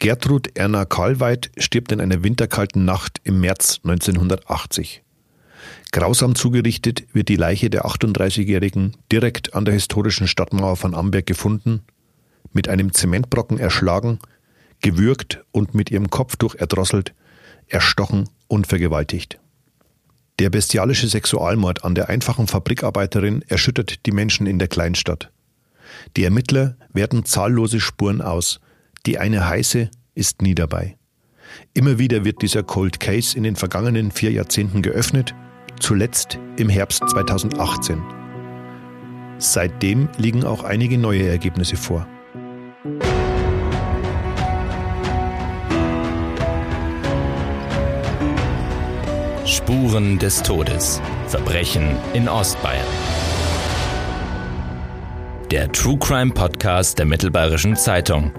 Gertrud Erna Karlweit stirbt in einer winterkalten Nacht im März 1980. Grausam zugerichtet wird die Leiche der 38-Jährigen direkt an der historischen Stadtmauer von Amberg gefunden, mit einem Zementbrocken erschlagen, gewürgt und mit ihrem Kopftuch erdrosselt, erstochen und vergewaltigt. Der bestialische Sexualmord an der einfachen Fabrikarbeiterin erschüttert die Menschen in der Kleinstadt. Die Ermittler werten zahllose Spuren aus, die eine heiße ist nie dabei. Immer wieder wird dieser Cold Case in den vergangenen vier Jahrzehnten geöffnet, zuletzt im Herbst 2018. Seitdem liegen auch einige neue Ergebnisse vor. Spuren des Todes. Verbrechen in Ostbayern. Der True Crime Podcast der Mittelbayerischen Zeitung.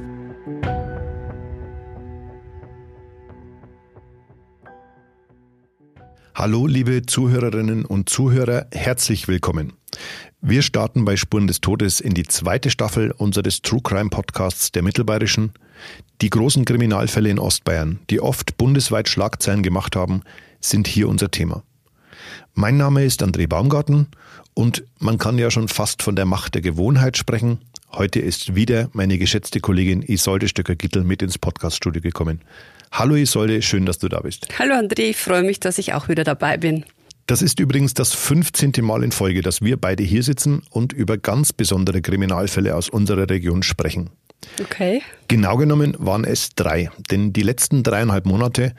Hallo, liebe Zuhörerinnen und Zuhörer, herzlich willkommen. Wir starten bei Spuren des Todes in die zweite Staffel unseres True Crime Podcasts der Mittelbayerischen. Die großen Kriminalfälle in Ostbayern, die oft bundesweit Schlagzeilen gemacht haben, sind hier unser Thema. Mein Name ist André Baumgarten und man kann ja schon fast von der Macht der Gewohnheit sprechen. Heute ist wieder meine geschätzte Kollegin Isolde Stöcker-Gittel mit ins Podcaststudio gekommen. Hallo Isolde, schön, dass du da bist. Hallo André, ich freue mich, dass ich auch wieder dabei bin. Das ist übrigens das 15. Mal in Folge, dass wir beide hier sitzen und über ganz besondere Kriminalfälle aus unserer Region sprechen. Okay. Genau genommen waren es drei, denn die letzten dreieinhalb Monate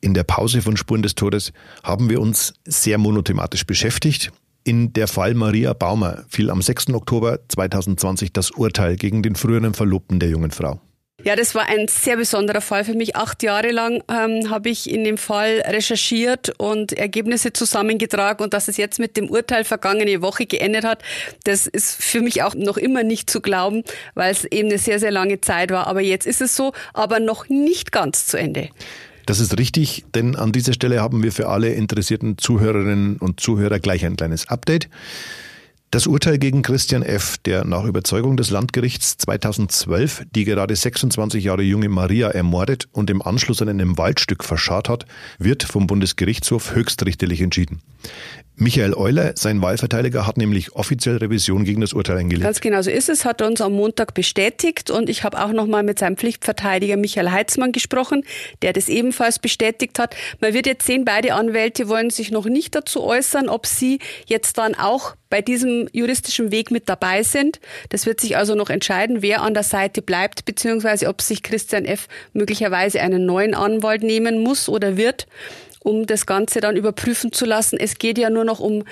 in der Pause von Spuren des Todes haben wir uns sehr monothematisch beschäftigt. In der Fall Maria Baumer fiel am 6. Oktober 2020 das Urteil gegen den früheren Verlobten der jungen Frau. Ja, das war ein sehr besonderer Fall für mich. Acht Jahre lang ähm, habe ich in dem Fall recherchiert und Ergebnisse zusammengetragen und dass es jetzt mit dem Urteil vergangene Woche geendet hat, das ist für mich auch noch immer nicht zu glauben, weil es eben eine sehr, sehr lange Zeit war. Aber jetzt ist es so, aber noch nicht ganz zu Ende. Das ist richtig, denn an dieser Stelle haben wir für alle interessierten Zuhörerinnen und Zuhörer gleich ein kleines Update. Das Urteil gegen Christian F., der nach Überzeugung des Landgerichts 2012 die gerade 26 Jahre junge Maria ermordet und im Anschluss an einem Waldstück verscharrt hat, wird vom Bundesgerichtshof höchstrichterlich entschieden. Michael Euler, sein Wahlverteidiger, hat nämlich offiziell Revision gegen das Urteil eingelegt. Ganz genau so ist es, hat er uns am Montag bestätigt und ich habe auch nochmal mit seinem Pflichtverteidiger Michael Heitzmann gesprochen, der das ebenfalls bestätigt hat. Man wird jetzt sehen, beide Anwälte wollen sich noch nicht dazu äußern, ob sie jetzt dann auch bei diesem juristischen Weg mit dabei sind. Das wird sich also noch entscheiden, wer an der Seite bleibt, beziehungsweise ob sich Christian F. möglicherweise einen neuen Anwalt nehmen muss oder wird um das Ganze dann überprüfen zu lassen. Es geht ja nur noch um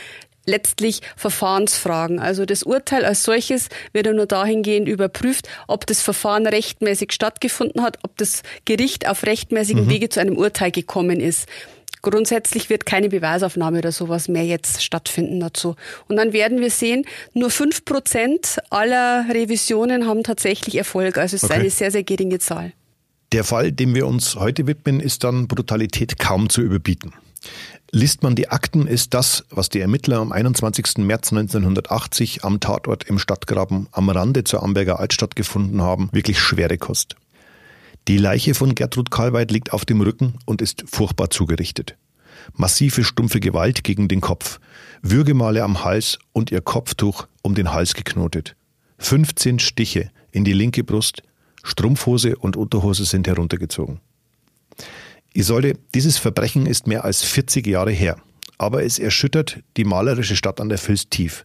letztlich Verfahrensfragen. Also das Urteil als solches wird ja nur dahingehend überprüft, ob das Verfahren rechtmäßig stattgefunden hat, ob das Gericht auf rechtmäßigen mhm. Wege zu einem Urteil gekommen ist. Grundsätzlich wird keine Beweisaufnahme oder sowas mehr jetzt stattfinden dazu. Und dann werden wir sehen, nur fünf Prozent aller Revisionen haben tatsächlich Erfolg. Also es ist okay. eine sehr, sehr geringe Zahl. Der Fall, dem wir uns heute widmen, ist dann Brutalität kaum zu überbieten. Liest man die Akten, ist das, was die Ermittler am 21. März 1980 am Tatort im Stadtgraben am Rande zur Amberger Altstadt gefunden haben, wirklich schwere Kost. Die Leiche von Gertrud Karlweit liegt auf dem Rücken und ist furchtbar zugerichtet. Massive stumpfe Gewalt gegen den Kopf, Würgemale am Hals und ihr Kopftuch um den Hals geknotet. 15 Stiche in die linke Brust, Strumpfhose und Unterhose sind heruntergezogen. Isolde, dieses Verbrechen ist mehr als 40 Jahre her, aber es erschüttert die malerische Stadt an der Vils tief.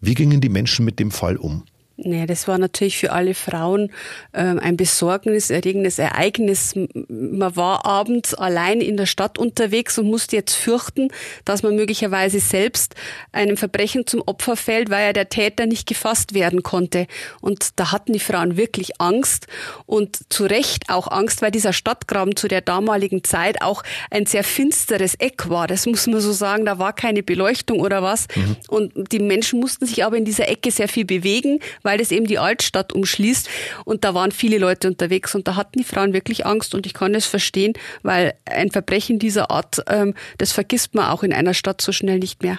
Wie gingen die Menschen mit dem Fall um? Nee, das war natürlich für alle Frauen ähm, ein besorgniserregendes Ereignis. Man war abends allein in der Stadt unterwegs und musste jetzt fürchten, dass man möglicherweise selbst einem Verbrechen zum Opfer fällt, weil ja der Täter nicht gefasst werden konnte. Und da hatten die Frauen wirklich Angst und zu Recht auch Angst, weil dieser Stadtgraben zu der damaligen Zeit auch ein sehr finsteres Eck war. Das muss man so sagen. Da war keine Beleuchtung oder was. Mhm. Und die Menschen mussten sich aber in dieser Ecke sehr viel bewegen, weil weil es eben die Altstadt umschließt. Und da waren viele Leute unterwegs und da hatten die Frauen wirklich Angst und ich kann es verstehen, weil ein Verbrechen dieser Art, ähm, das vergisst man auch in einer Stadt so schnell nicht mehr.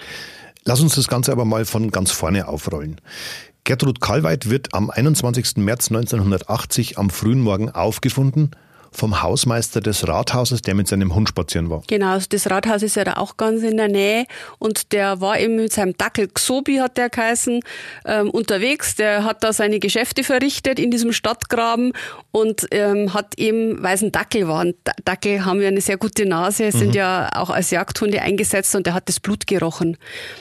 Lass uns das Ganze aber mal von ganz vorne aufrollen. Gertrud Kalweit wird am 21. März 1980 am frühen Morgen aufgefunden vom Hausmeister des Rathauses, der mit seinem Hund spazieren war. Genau, also das Rathaus ist ja da auch ganz in der Nähe und der war eben mit seinem Dackel Xobi hat der geheißen, ähm, unterwegs. Der hat da seine Geschäfte verrichtet in diesem Stadtgraben und ähm, hat eben, weil es ein Dackel war, und Dackel haben ja eine sehr gute Nase, sind mhm. ja auch als Jagdhunde eingesetzt und der hat das Blut gerochen.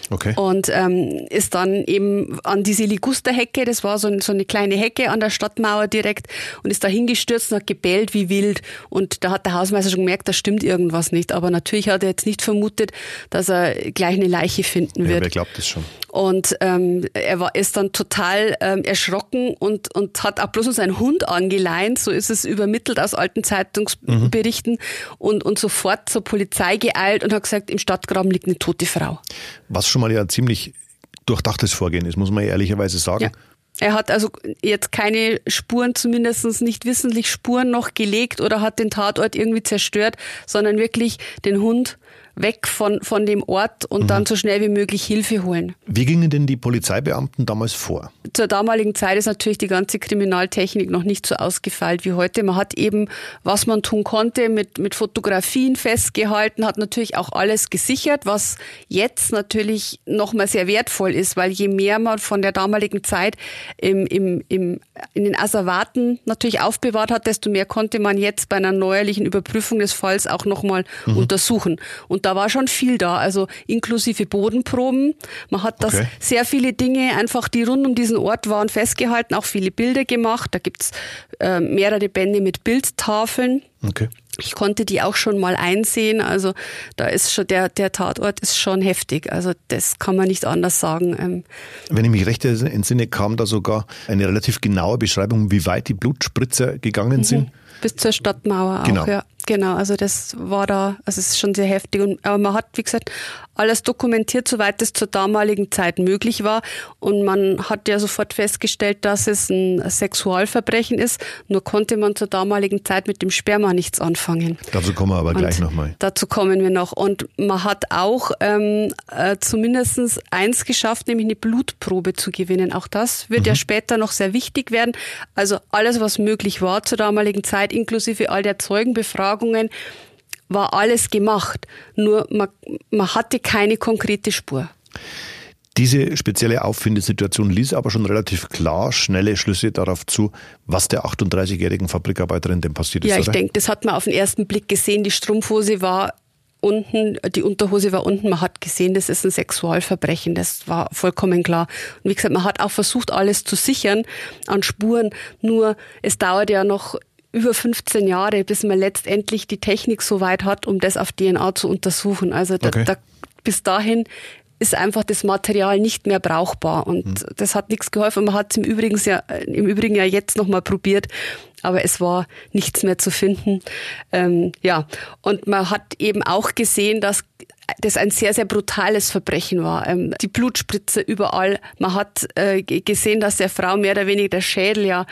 Okay. Und ähm, ist dann eben an diese Ligusterhecke, das war so, so eine kleine Hecke an der Stadtmauer direkt und ist da hingestürzt und hat gebellt wie wild. Und da hat der Hausmeister schon gemerkt, da stimmt irgendwas nicht. Aber natürlich hat er jetzt nicht vermutet, dass er gleich eine Leiche finden wird. Ja, wer glaubt das schon? Und ähm, er war ist dann total ähm, erschrocken und, und hat auch bloß noch seinen Hund angeleint, so ist es übermittelt aus alten Zeitungsberichten mhm. und, und sofort zur Polizei geeilt und hat gesagt, im Stadtgraben liegt eine tote Frau. Was schon mal ja ziemlich durchdachtes Vorgehen ist, muss man ehrlicherweise sagen. Ja. Er hat also jetzt keine Spuren, zumindest nicht wissentlich Spuren noch gelegt oder hat den Tatort irgendwie zerstört, sondern wirklich den Hund weg von, von dem Ort und mhm. dann so schnell wie möglich Hilfe holen. Wie gingen denn die Polizeibeamten damals vor? Zur damaligen Zeit ist natürlich die ganze Kriminaltechnik noch nicht so ausgefeilt wie heute. Man hat eben, was man tun konnte, mit, mit Fotografien festgehalten, hat natürlich auch alles gesichert, was jetzt natürlich nochmal sehr wertvoll ist, weil je mehr man von der damaligen Zeit im, im, im, in den Asservaten natürlich aufbewahrt hat, desto mehr konnte man jetzt bei einer neuerlichen Überprüfung des Falls auch nochmal mhm. untersuchen. Und und da war schon viel da, also inklusive Bodenproben. Man hat das okay. sehr viele Dinge einfach, die rund um diesen Ort waren, festgehalten, auch viele Bilder gemacht. Da gibt's äh, mehrere Bände mit Bildtafeln. Okay. Ich konnte die auch schon mal einsehen. Also da ist schon der, der Tatort ist schon heftig. Also das kann man nicht anders sagen. Ähm, Wenn ich mich recht entsinne, kam da sogar eine relativ genaue Beschreibung, wie weit die Blutspritzer gegangen mhm. sind. Bis zur Stadtmauer genau. auch, ja. Genau, also das war da, also es ist schon sehr heftig. Und, aber man hat, wie gesagt, alles dokumentiert, soweit es zur damaligen Zeit möglich war. Und man hat ja sofort festgestellt, dass es ein Sexualverbrechen ist. Nur konnte man zur damaligen Zeit mit dem Sperma nichts anfangen. Dazu kommen wir aber gleich nochmal. Dazu kommen wir noch. Und man hat auch ähm, äh, zumindest eins geschafft, nämlich eine Blutprobe zu gewinnen. Auch das wird mhm. ja später noch sehr wichtig werden. Also alles, was möglich war zur damaligen Zeit, inklusive all der Zeugenbefragungen, war alles gemacht, nur man, man hatte keine konkrete Spur. Diese spezielle Auffindesituation ließ aber schon relativ klar schnelle Schlüsse darauf zu, was der 38-jährigen Fabrikarbeiterin denn passiert ist. Ja, ich denke, das hat man auf den ersten Blick gesehen. Die Strumpfhose war unten, die Unterhose war unten. Man hat gesehen, das ist ein Sexualverbrechen. Das war vollkommen klar. Und wie gesagt, man hat auch versucht, alles zu sichern an Spuren. Nur es dauert ja noch über 15 Jahre, bis man letztendlich die Technik so weit hat, um das auf DNA zu untersuchen. Also da, okay. da, bis dahin ist einfach das Material nicht mehr brauchbar und mhm. das hat nichts geholfen. Man hat es im Übrigen ja, im Übrigen ja jetzt nochmal probiert, aber es war nichts mehr zu finden. Ähm, ja, und man hat eben auch gesehen, dass das ein sehr, sehr brutales Verbrechen war. Ähm, die Blutspritze überall. Man hat äh, gesehen, dass der Frau mehr oder weniger der Schädel ja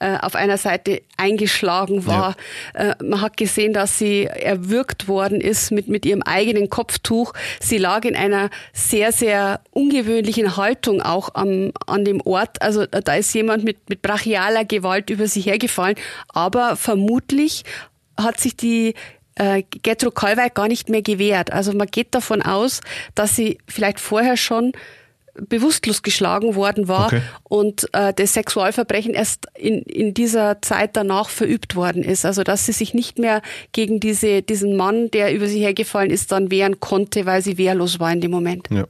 äh, auf einer Seite eingeschlagen war. Ja. Äh, man hat gesehen, dass sie erwürgt worden ist mit, mit ihrem eigenen Kopftuch. Sie lag in einer sehr, sehr ungewöhnlichen Haltung auch am, an dem Ort. Also da ist jemand mit, mit brachialer Gewalt über sie hergefallen. Aber vermutlich hat sich die äh, Gertrud Kalweit gar nicht mehr gewehrt. Also man geht davon aus, dass sie vielleicht vorher schon bewusstlos geschlagen worden war okay. und äh, das Sexualverbrechen erst in, in dieser Zeit danach verübt worden ist. Also dass sie sich nicht mehr gegen diese, diesen Mann, der über sie hergefallen ist, dann wehren konnte, weil sie wehrlos war in dem Moment. Ja.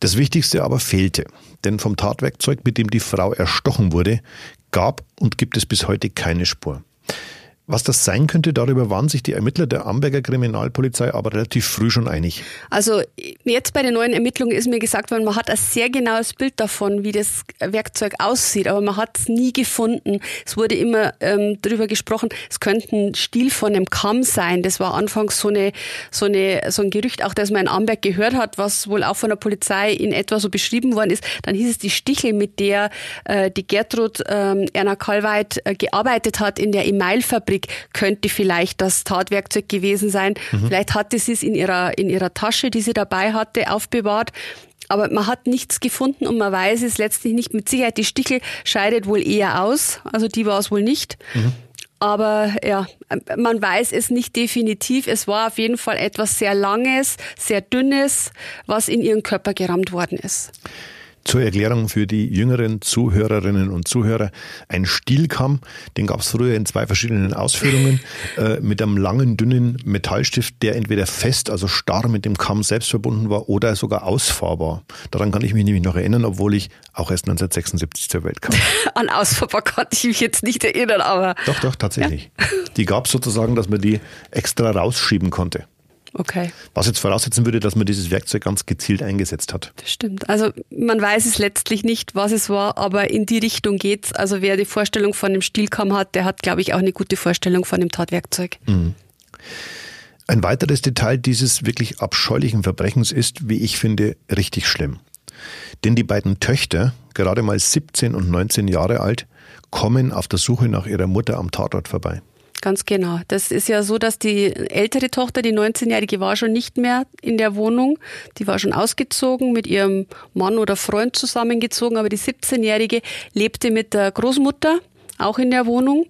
Das Wichtigste aber fehlte, denn vom Tatwerkzeug, mit dem die Frau erstochen wurde, gab und gibt es bis heute keine Spur. Was das sein könnte, darüber waren sich die Ermittler der Amberger Kriminalpolizei aber relativ früh schon einig. Also jetzt bei den neuen Ermittlungen ist mir gesagt worden, man hat ein sehr genaues Bild davon, wie das Werkzeug aussieht, aber man hat es nie gefunden. Es wurde immer ähm, darüber gesprochen, es könnte ein Stiel von einem Kamm sein. Das war anfangs so, eine, so, eine, so ein Gerücht, auch das man in Amberg gehört hat, was wohl auch von der Polizei in etwa so beschrieben worden ist. Dann hieß es die Stichel, mit der äh, die Gertrud ähm, Erna Kalweit äh, gearbeitet hat in der Emailfabrik Plastik könnte vielleicht das Tatwerkzeug gewesen sein. Mhm. Vielleicht hatte sie es in ihrer, in ihrer Tasche, die sie dabei hatte, aufbewahrt. Aber man hat nichts gefunden und man weiß es letztlich nicht mit Sicherheit. Die Stichel scheidet wohl eher aus, also die war es wohl nicht. Mhm. Aber ja, man weiß es nicht definitiv. Es war auf jeden Fall etwas sehr Langes, sehr Dünnes, was in ihren Körper gerammt worden ist. Zur Erklärung für die jüngeren Zuhörerinnen und Zuhörer. Ein Stielkamm, den gab es früher in zwei verschiedenen Ausführungen, äh, mit einem langen, dünnen Metallstift, der entweder fest, also starr mit dem Kamm selbst verbunden war oder sogar ausfahrbar. Daran kann ich mich nämlich noch erinnern, obwohl ich auch erst 1976 zur Welt kam. An ausfahrbar kann ich mich jetzt nicht erinnern, aber. Doch, doch, tatsächlich. Ja. Die gab es sozusagen, dass man die extra rausschieben konnte. Okay. Was jetzt voraussetzen würde, dass man dieses Werkzeug ganz gezielt eingesetzt hat. Das stimmt. Also man weiß es letztlich nicht, was es war, aber in die Richtung geht's. Also wer die Vorstellung von dem Stielkamm hat, der hat, glaube ich, auch eine gute Vorstellung von dem Tatwerkzeug. Mhm. Ein weiteres Detail dieses wirklich abscheulichen Verbrechens ist, wie ich finde, richtig schlimm. Denn die beiden Töchter, gerade mal 17 und 19 Jahre alt, kommen auf der Suche nach ihrer Mutter am Tatort vorbei. Ganz genau. Das ist ja so, dass die ältere Tochter, die 19-Jährige, war schon nicht mehr in der Wohnung. Die war schon ausgezogen, mit ihrem Mann oder Freund zusammengezogen, aber die 17-Jährige lebte mit der Großmutter auch in der Wohnung.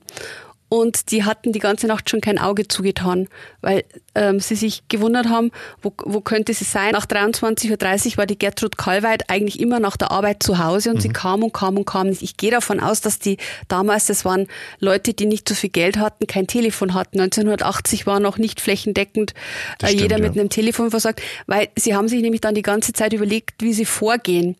Und die hatten die ganze Nacht schon kein Auge zugetan, weil ähm, sie sich gewundert haben, wo, wo könnte sie sein. Nach 23.30 Uhr war die Gertrud Kallweit eigentlich immer nach der Arbeit zu Hause und mhm. sie kam und kam und kam nicht. Ich gehe davon aus, dass die damals, das waren Leute, die nicht so viel Geld hatten, kein Telefon hatten. 1980 war noch nicht flächendeckend äh, stimmt, jeder mit ja. einem Telefon versorgt, weil sie haben sich nämlich dann die ganze Zeit überlegt, wie sie vorgehen.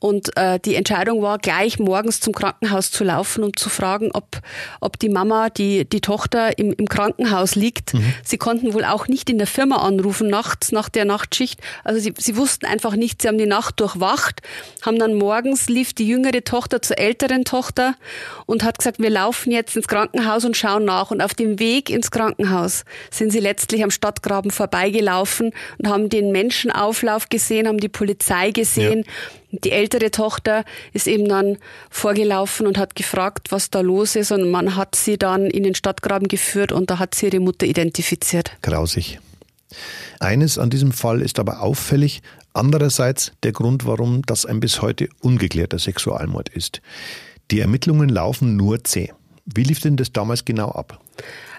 Und äh, die Entscheidung war, gleich morgens zum Krankenhaus zu laufen und zu fragen, ob, ob die Mama, die, die Tochter im, im Krankenhaus liegt. Mhm. Sie konnten wohl auch nicht in der Firma anrufen nachts nach der Nachtschicht. Also sie, sie wussten einfach nicht, sie haben die Nacht durchwacht, haben dann morgens lief die jüngere Tochter zur älteren Tochter und hat gesagt, wir laufen jetzt ins Krankenhaus und schauen nach. Und auf dem Weg ins Krankenhaus sind sie letztlich am Stadtgraben vorbeigelaufen und haben den Menschenauflauf gesehen, haben die Polizei gesehen. Ja die ältere Tochter ist eben dann vorgelaufen und hat gefragt, was da los ist. Und man hat sie dann in den Stadtgraben geführt und da hat sie ihre Mutter identifiziert. Grausig. Eines an diesem Fall ist aber auffällig, andererseits der Grund, warum das ein bis heute ungeklärter Sexualmord ist. Die Ermittlungen laufen nur zäh. Wie lief denn das damals genau ab?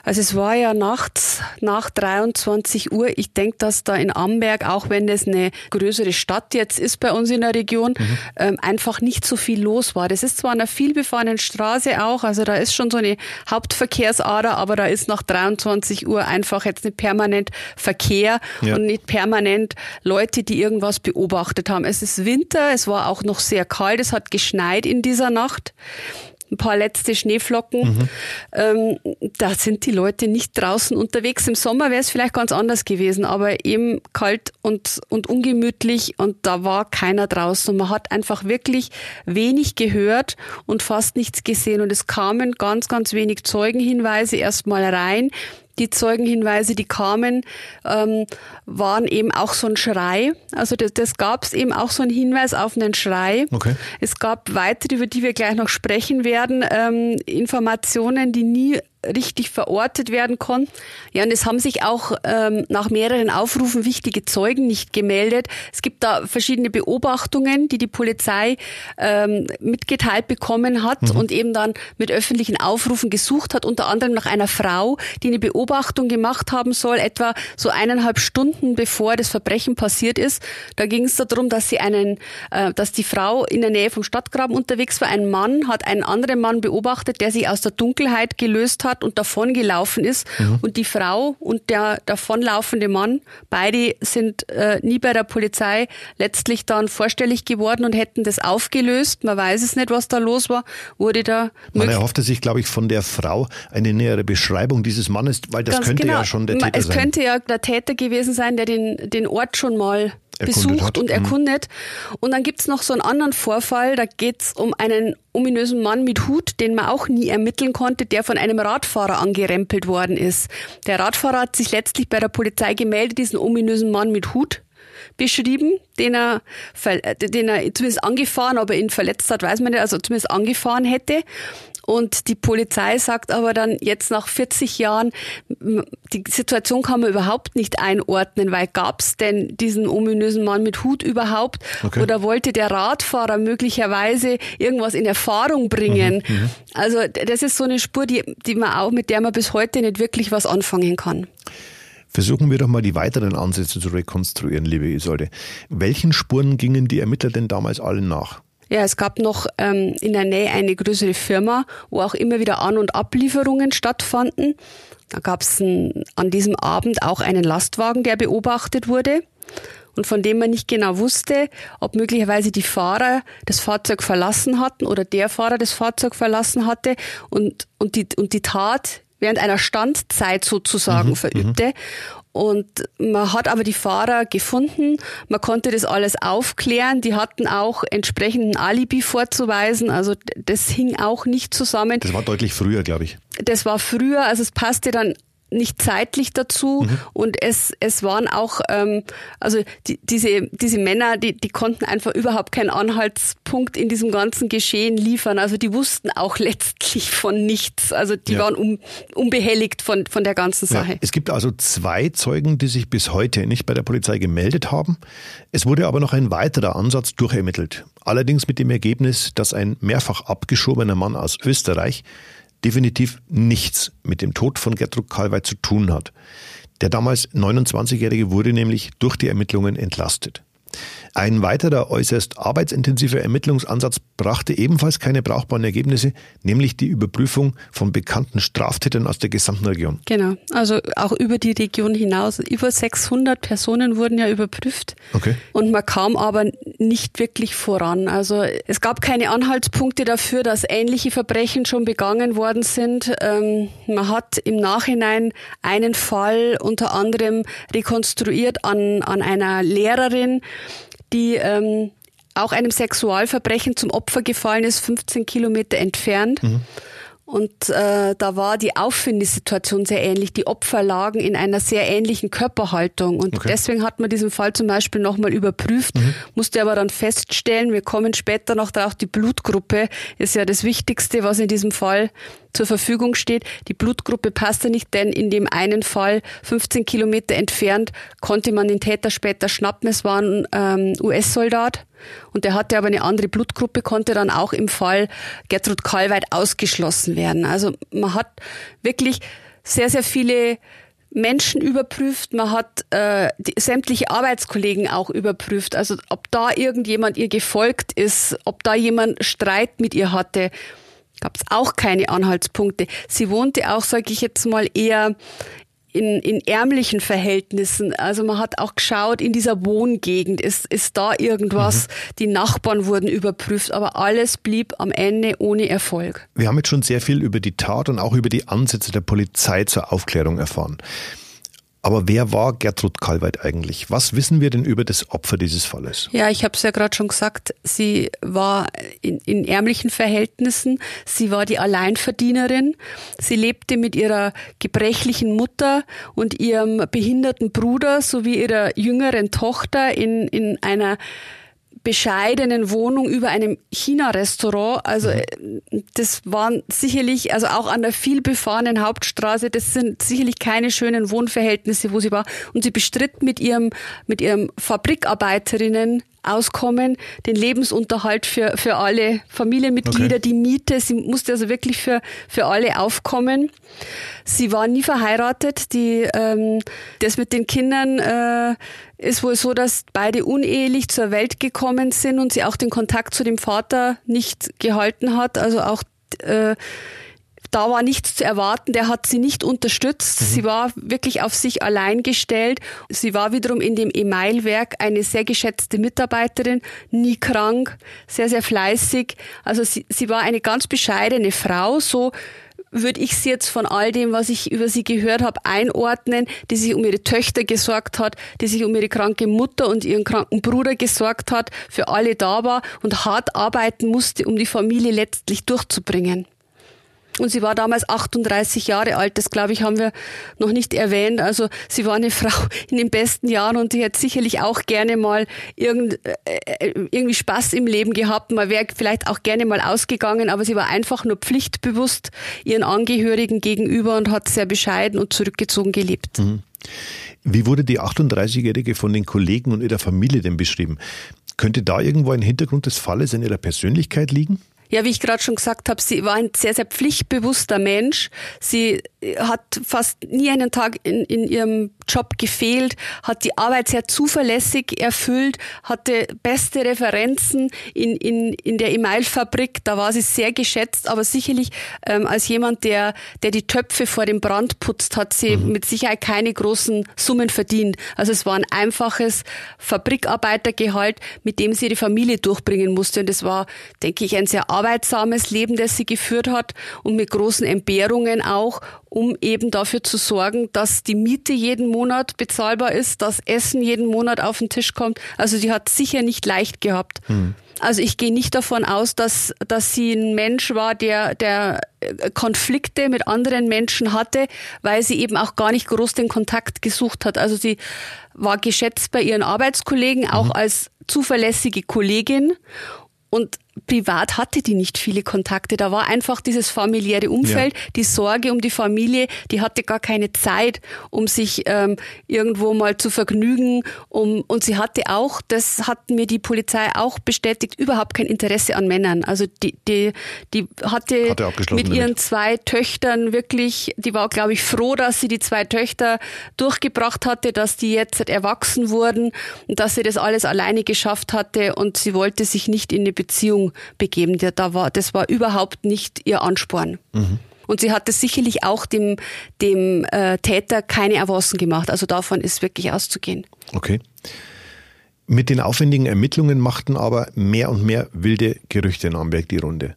Also es war ja nachts nach 23 Uhr. Ich denke, dass da in Amberg, auch wenn es eine größere Stadt jetzt ist bei uns in der Region, mhm. ähm, einfach nicht so viel los war. Das ist zwar eine vielbefahrenen Straße auch, also da ist schon so eine Hauptverkehrsader, aber da ist nach 23 Uhr einfach jetzt nicht permanent Verkehr ja. und nicht permanent Leute, die irgendwas beobachtet haben. Es ist Winter, es war auch noch sehr kalt, es hat geschneit in dieser Nacht ein paar letzte Schneeflocken. Mhm. Ähm, da sind die Leute nicht draußen unterwegs. Im Sommer wäre es vielleicht ganz anders gewesen, aber eben kalt und, und ungemütlich und da war keiner draußen. Und man hat einfach wirklich wenig gehört und fast nichts gesehen. Und es kamen ganz, ganz wenig Zeugenhinweise erstmal rein die Zeugenhinweise, die kamen, ähm, waren eben auch so ein Schrei. Also das, das gab es eben auch so einen Hinweis auf einen Schrei. Okay. Es gab weitere, über die wir gleich noch sprechen werden, ähm, Informationen, die nie richtig verortet werden konnten. Ja, und es haben sich auch ähm, nach mehreren Aufrufen wichtige Zeugen nicht gemeldet. Es gibt da verschiedene Beobachtungen, die die Polizei ähm, mitgeteilt bekommen hat mhm. und eben dann mit öffentlichen Aufrufen gesucht hat, unter anderem nach einer Frau, die eine Beobachtung gemacht haben soll, etwa so eineinhalb Stunden bevor das Verbrechen passiert ist. Da ging es darum, dass sie einen, äh, dass die Frau in der Nähe vom Stadtgraben unterwegs war. Ein Mann hat einen anderen Mann beobachtet, der sich aus der Dunkelheit gelöst hat hat und davon gelaufen ist. Mhm. Und die Frau und der davonlaufende Mann, beide sind äh, nie bei der Polizei letztlich dann vorstellig geworden und hätten das aufgelöst. Man weiß es nicht, was da los war. Wurde da Man erhoffte sich, glaube ich, von der Frau eine nähere Beschreibung dieses Mannes, weil das könnte genau. ja schon der Täter es sein. Es könnte ja der Täter gewesen sein, der den, den Ort schon mal besucht hat. und mhm. erkundet. Und dann gibt's noch so einen anderen Vorfall, da geht's um einen ominösen Mann mit Hut, den man auch nie ermitteln konnte, der von einem Radfahrer angerempelt worden ist. Der Radfahrer hat sich letztlich bei der Polizei gemeldet, diesen ominösen Mann mit Hut beschrieben, den er, den er zumindest angefahren, aber ihn verletzt hat, weiß man nicht, also zumindest angefahren hätte. Und die Polizei sagt aber dann jetzt nach 40 Jahren, die Situation kann man überhaupt nicht einordnen, weil gab es denn diesen ominösen Mann mit Hut überhaupt? Okay. Oder wollte der Radfahrer möglicherweise irgendwas in Erfahrung bringen? Mhm, mhm, also das ist so eine Spur, die, die man auch, mit der man bis heute nicht wirklich was anfangen kann. Versuchen wir doch mal die weiteren Ansätze zu rekonstruieren, liebe Isolde. Welchen Spuren gingen die Ermittler denn damals allen nach? Ja, es gab noch ähm, in der Nähe eine größere Firma, wo auch immer wieder An- und Ablieferungen stattfanden. Da gab es an diesem Abend auch einen Lastwagen, der beobachtet wurde und von dem man nicht genau wusste, ob möglicherweise die Fahrer das Fahrzeug verlassen hatten oder der Fahrer das Fahrzeug verlassen hatte und, und, die, und die Tat während einer Standzeit sozusagen mhm, verübte. Und man hat aber die Fahrer gefunden, man konnte das alles aufklären, die hatten auch entsprechenden Alibi vorzuweisen, also das hing auch nicht zusammen. Das war deutlich früher, glaube ich. Das war früher, also es passte dann nicht zeitlich dazu mhm. und es, es waren auch, ähm, also die, diese, diese Männer, die, die konnten einfach überhaupt keinen Anhaltspunkt in diesem ganzen Geschehen liefern. Also die wussten auch letztlich von nichts. Also die ja. waren un, unbehelligt von, von der ganzen Sache. Ja. Es gibt also zwei Zeugen, die sich bis heute nicht bei der Polizei gemeldet haben. Es wurde aber noch ein weiterer Ansatz durchermittelt. Allerdings mit dem Ergebnis, dass ein mehrfach abgeschobener Mann aus Österreich definitiv nichts mit dem Tod von Gertrud Kalweit zu tun hat. Der damals 29-Jährige wurde nämlich durch die Ermittlungen entlastet. Ein weiterer äußerst arbeitsintensiver Ermittlungsansatz brachte ebenfalls keine brauchbaren Ergebnisse, nämlich die Überprüfung von bekannten Straftätern aus der gesamten Region. Genau, also auch über die Region hinaus. Über 600 Personen wurden ja überprüft. Okay. Und man kam aber nicht wirklich voran. Also es gab keine Anhaltspunkte dafür, dass ähnliche Verbrechen schon begangen worden sind. Ähm, man hat im Nachhinein einen Fall unter anderem rekonstruiert an, an einer Lehrerin, die ähm, auch einem Sexualverbrechen zum Opfer gefallen ist, 15 Kilometer entfernt. Mhm. Und äh, da war die Auffindesituation sehr ähnlich. Die Opfer lagen in einer sehr ähnlichen Körperhaltung. Und okay. deswegen hat man diesen Fall zum Beispiel nochmal überprüft, mhm. musste aber dann feststellen, wir kommen später noch drauf, die Blutgruppe ist ja das Wichtigste, was in diesem Fall zur Verfügung steht. Die Blutgruppe passte nicht, denn in dem einen Fall 15 Kilometer entfernt konnte man den Täter später schnappen. Es war ein ähm, US-Soldat und der hatte aber eine andere Blutgruppe, konnte dann auch im Fall Gertrud Kalweit ausgeschlossen werden. Also man hat wirklich sehr, sehr viele Menschen überprüft, man hat äh, die, sämtliche Arbeitskollegen auch überprüft, also ob da irgendjemand ihr gefolgt ist, ob da jemand Streit mit ihr hatte gab es auch keine Anhaltspunkte. Sie wohnte auch, sage ich jetzt mal, eher in, in ärmlichen Verhältnissen. Also man hat auch geschaut, in dieser Wohngegend ist, ist da irgendwas. Mhm. Die Nachbarn wurden überprüft, aber alles blieb am Ende ohne Erfolg. Wir haben jetzt schon sehr viel über die Tat und auch über die Ansätze der Polizei zur Aufklärung erfahren. Aber wer war Gertrud Kalweit eigentlich? Was wissen wir denn über das Opfer dieses Falles? Ja, ich habe es ja gerade schon gesagt, sie war in, in, ärmlichen Verhältnissen, sie war die Alleinverdienerin, sie lebte mit ihrer gebrechlichen Mutter und ihrem behinderten Bruder sowie ihrer jüngeren Tochter in, in einer bescheidenen Wohnung über einem China-Restaurant. Also mhm. Äh, das waren sicherlich, also auch an der vielbefahrenen Hauptstraße, das sind sicherlich keine schönen Wohnverhältnisse, wo sie war. Und sie bestritt mit ihrem, mit ihrem Fabrikarbeiterinnen Auskommen, den Lebensunterhalt für, für alle Familienmitglieder, okay. die Miete. Sie musste also wirklich für, für alle aufkommen. Sie war nie verheiratet. Die, ähm, das mit den Kindern äh, ist wohl so, dass beide unehelich zur Welt gekommen sind und sie auch den Kontakt zu dem Vater nicht gehalten hat. Also auch äh, da war nichts zu erwarten, der hat sie nicht unterstützt. Mhm. Sie war wirklich auf sich allein gestellt. Sie war wiederum in dem Emailwerk eine sehr geschätzte Mitarbeiterin, nie krank, sehr, sehr fleißig. Also sie, sie war eine ganz bescheidene Frau, so würde ich sie jetzt von all dem, was ich über sie gehört habe, einordnen, die sich um ihre Töchter gesorgt hat, die sich um ihre kranke Mutter und ihren kranken Bruder gesorgt hat, für alle da war und hart arbeiten musste, um die Familie letztlich durchzubringen. Und sie war damals 38 Jahre alt. Das, glaube ich, haben wir noch nicht erwähnt. Also sie war eine Frau in den besten Jahren und die hätte sicherlich auch gerne mal irgend, äh, irgendwie Spaß im Leben gehabt. Man wäre vielleicht auch gerne mal ausgegangen, aber sie war einfach nur pflichtbewusst ihren Angehörigen gegenüber und hat sehr bescheiden und zurückgezogen gelebt. Mhm. Wie wurde die 38-Jährige von den Kollegen und ihrer Familie denn beschrieben? Könnte da irgendwo ein Hintergrund des Falles in ihrer Persönlichkeit liegen? Ja, wie ich gerade schon gesagt habe, sie war ein sehr, sehr pflichtbewusster Mensch. Sie hat fast nie einen Tag in, in ihrem Job gefehlt, hat die Arbeit sehr zuverlässig erfüllt, hatte beste Referenzen in, in, in der Emailfabrik. Da war sie sehr geschätzt, aber sicherlich ähm, als jemand, der, der die Töpfe vor dem Brand putzt, hat sie mhm. mit Sicherheit keine großen Summen verdient. Also es war ein einfaches Fabrikarbeitergehalt, mit dem sie ihre Familie durchbringen musste. Und es war, denke ich, ein sehr arbeitsames Leben, das sie geführt hat und mit großen Entbehrungen auch, um eben dafür zu sorgen, dass die Miete jeden Monat bezahlbar ist, dass Essen jeden Monat auf den Tisch kommt. Also die hat sicher nicht leicht gehabt. Hm. Also ich gehe nicht davon aus, dass, dass sie ein Mensch war, der, der äh, Konflikte mit anderen Menschen hatte, weil sie eben auch gar nicht groß den Kontakt gesucht hat. Also sie war geschätzt bei ihren Arbeitskollegen, auch mhm. als zuverlässige Kollegin und privat hatte die nicht viele Kontakte. Da war einfach dieses familiäre Umfeld, ja. die Sorge um die Familie, die hatte gar keine Zeit, um sich ähm, irgendwo mal zu vergnügen. Um, und sie hatte auch, das hat mir die Polizei auch bestätigt, überhaupt kein Interesse an Männern. Also die, die, die hatte, hatte mit ihren damit. zwei Töchtern wirklich, die war, glaube ich, froh, dass sie die zwei Töchter durchgebracht hatte, dass die jetzt erwachsen wurden und dass sie das alles alleine geschafft hatte und sie wollte sich nicht in eine Beziehung begeben. Da war, das war überhaupt nicht ihr Ansporn. Mhm. Und sie hatte sicherlich auch dem, dem äh, Täter keine Avancen gemacht. Also davon ist wirklich auszugehen. Okay. Mit den aufwendigen Ermittlungen machten aber mehr und mehr wilde Gerüchte in Amberg die Runde.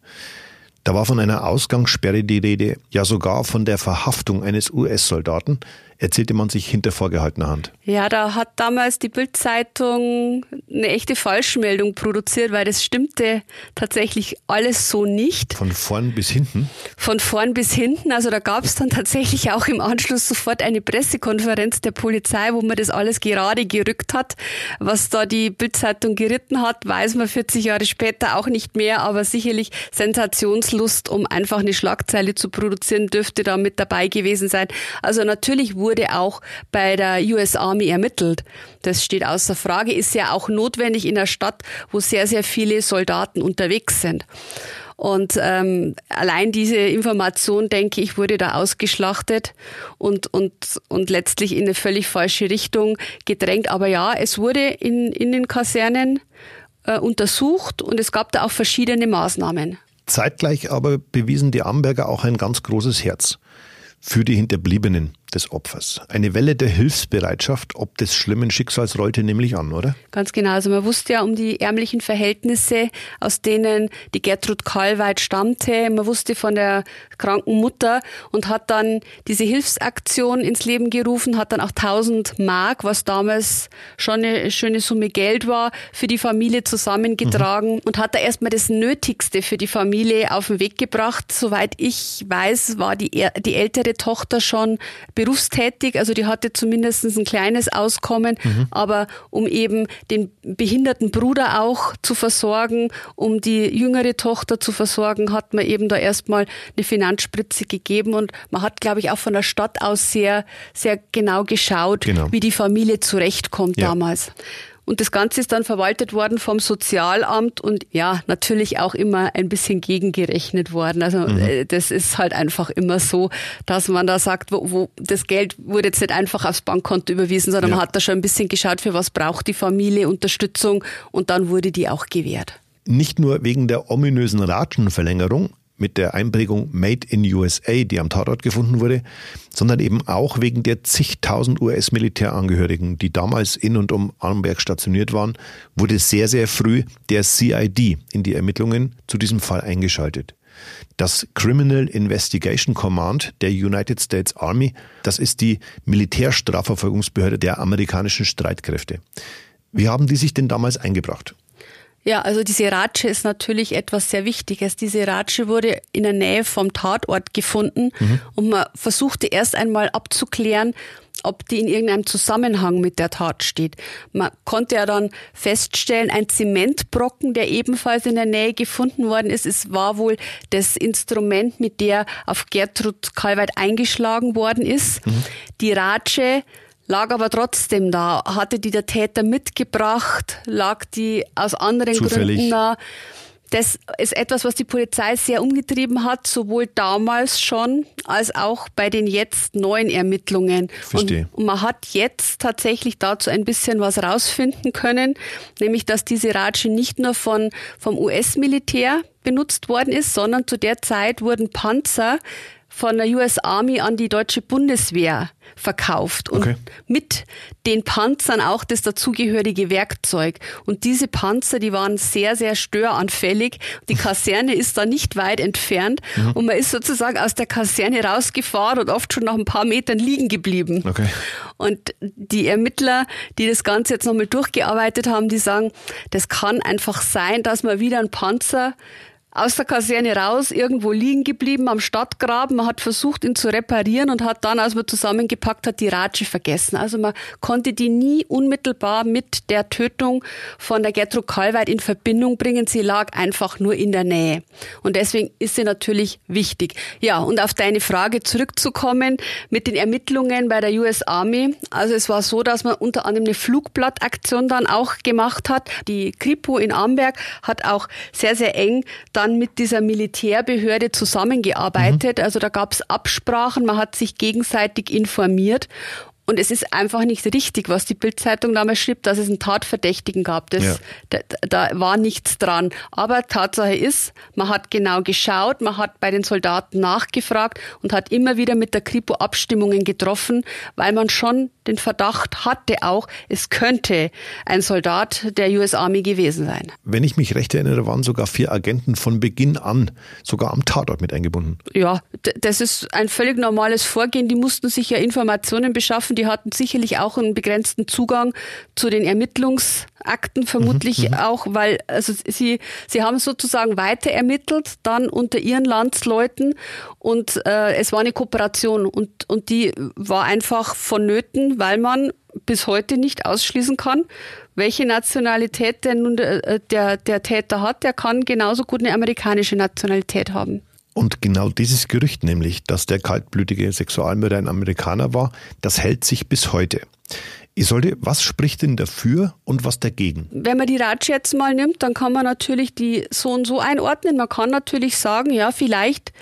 Da war von einer Ausgangssperre die Rede, ja sogar von der Verhaftung eines US-Soldaten, erzählte man sich hinter vorgehaltener Hand. Ja, da hat damals die Bildzeitung eine echte Falschmeldung produziert, weil das stimmte tatsächlich alles so nicht. Von vorn bis hinten? Von vorn bis hinten. Also da gab es dann tatsächlich auch im Anschluss sofort eine Pressekonferenz der Polizei, wo man das alles gerade gerückt hat. Was da die Bildzeitung geritten hat, weiß man 40 Jahre später auch nicht mehr, aber sicherlich Sensationslust, um einfach eine Schlagzeile zu produzieren, dürfte da mit dabei gewesen sein. Also natürlich wurde auch bei der US Army ermittelt. Das steht außer Frage, ist ja auch notwendig in einer Stadt, wo sehr, sehr viele Soldaten unterwegs sind. Und ähm, allein diese Information, denke ich, wurde da ausgeschlachtet und, und, und letztlich in eine völlig falsche Richtung gedrängt. Aber ja, es wurde in, in den Kasernen äh, untersucht und es gab da auch verschiedene Maßnahmen. Zeitgleich aber bewiesen die Amberger auch ein ganz großes Herz für die Hinterbliebenen des Opfers. Eine Welle der Hilfsbereitschaft ob des schlimmen Schicksals rollte nämlich an, oder? Ganz genau. Also man wusste ja um die ärmlichen Verhältnisse, aus denen die Gertrud Karlweit stammte. Man wusste von der kranken Mutter und hat dann diese Hilfsaktion ins Leben gerufen, hat dann auch 1000 Mark, was damals schon eine schöne Summe Geld war, für die Familie zusammengetragen mhm. und hat da erstmal das Nötigste für die Familie auf den Weg gebracht. Soweit ich weiß, war die, die ältere Tochter schon berufstätig, also die hatte zumindest ein kleines Auskommen, mhm. aber um eben den behinderten Bruder auch zu versorgen, um die jüngere Tochter zu versorgen, hat man eben da erstmal eine Finanzspritze gegeben und man hat, glaube ich, auch von der Stadt aus sehr, sehr genau geschaut, genau. wie die Familie zurechtkommt ja. damals. Und das Ganze ist dann verwaltet worden vom Sozialamt und ja, natürlich auch immer ein bisschen gegengerechnet worden. Also mhm. Äh, das ist halt einfach immer so, dass man da sagt, wo, wo das Geld wurde jetzt nicht einfach aufs Bankkonto überwiesen, sondern ja. man hat da schon ein bisschen geschaut, für was braucht die Familie Unterstützung und dann wurde die auch gewährt. Nicht nur wegen der ominösen Ratschenverlängerung, mit der Einprägung Made in USA, die am Tatort gefunden wurde, sondern eben auch wegen der zigtausend US-Militärangehörigen, die damals in und um Arnberg stationiert waren, wurde sehr, sehr früh der CID in die Ermittlungen zu diesem Fall eingeschaltet. Das Criminal Investigation Command der United States Army, das ist die Militärstrafverfolgungsbehörde der amerikanischen Streitkräfte. Wie haben die sich denn damals eingebracht? Ja, also diese Ratsche ist natürlich etwas sehr Wichtiges. Diese Ratsche wurde in der Nähe vom Tatort gefunden mhm. und man versuchte erst einmal abzuklären, ob die in irgendeinem Zusammenhang mit der Tat steht. Man konnte ja dann feststellen, ein Zementbrocken, der ebenfalls in der Nähe gefunden worden ist, es war wohl das Instrument, mit der auf Gertrud Kalweit eingeschlagen worden ist. Mhm. Die Ratsche lag aber trotzdem da. Hatte die der Täter mitgebracht? Lag die aus anderen Zufällig. Gründen da? Das ist etwas, was die Polizei sehr umgetrieben hat, sowohl damals schon als auch bei den jetzt neuen Ermittlungen. Verstehe. Und, man hat jetzt tatsächlich dazu ein bisschen was rausfinden können, nämlich dass diese Ratsche nicht nur von, vom US-Militär benutzt worden ist, sondern zu der Zeit wurden Panzer von der US Army an die deutsche Bundeswehr verkauft und okay. mit den Panzern auch das dazugehörige Werkzeug. Und diese Panzer, die waren sehr, sehr störanfällig. Die Kaserne ist da nicht weit entfernt mhm. und man ist sozusagen aus der Kaserne rausgefahren und oft schon nach ein paar Metern liegen geblieben. Okay. Und die Ermittler, die das Ganze jetzt nochmal durchgearbeitet haben, die sagen, das kann einfach sein, dass man wieder einen Panzer aus der Kaserne raus, irgendwo liegen geblieben am Stadtgraben. Man hat versucht, ihn zu reparieren und hat dann, als man zusammengepackt hat, die Ratsche vergessen. Also man konnte die nie unmittelbar mit der Tötung von der Gertrud Kalweit in Verbindung bringen. Sie lag einfach nur in der Nähe. Und deswegen ist sie natürlich wichtig. Ja, und auf deine Frage zurückzukommen mit den Ermittlungen bei der US Army. Also es war so, dass man unter anderem eine Flugblattaktion dann auch gemacht hat. Die Kripo in Amberg hat auch sehr, sehr eng dann dann mit dieser Militärbehörde zusammengearbeitet. Mhm. Also da gab es Absprachen, man hat sich gegenseitig informiert und es ist einfach nicht richtig, was die Bildzeitung damals schrieb, dass es einen Tatverdächtigen gab. Das, ja. da, da, war nichts dran. Aber Tatsache ist, man hat genau geschaut, man hat bei den Soldaten nachgefragt und hat immer wieder mit der Kripo Abstimmungen getroffen, weil man schon den Verdacht hatte auch, es könnte ein Soldat der US Army gewesen sein. Wenn ich mich recht erinnere, waren sogar vier Agenten von Beginn an sogar am Tatort mit eingebunden. Ja, das ist ein völlig normales Vorgehen. Die mussten sich ja Informationen beschaffen die hatten sicherlich auch einen begrenzten Zugang zu den Ermittlungsakten, vermutlich mhm, mhm, auch, weil also sie, sie haben sozusagen weiter ermittelt, dann unter ihren Landsleuten und äh, es war eine Kooperation und, und die war einfach vonnöten, weil man bis heute nicht ausschließen kann, welche Nationalität denn nun der, äh, der, der Täter hat. Der kann genauso gut eine amerikanische Nationalität haben. Und genau dieses Gerücht, nämlich, dass der kaltblütige Sexualmörder ein Amerikaner war, das hält sich bis heute. Isolde, was spricht denn dafür und was dagegen? Wenn man die Ratsch jetzt mal nimmt, dann kann man natürlich die so und so einordnen. Man kann natürlich sagen, ja, vielleicht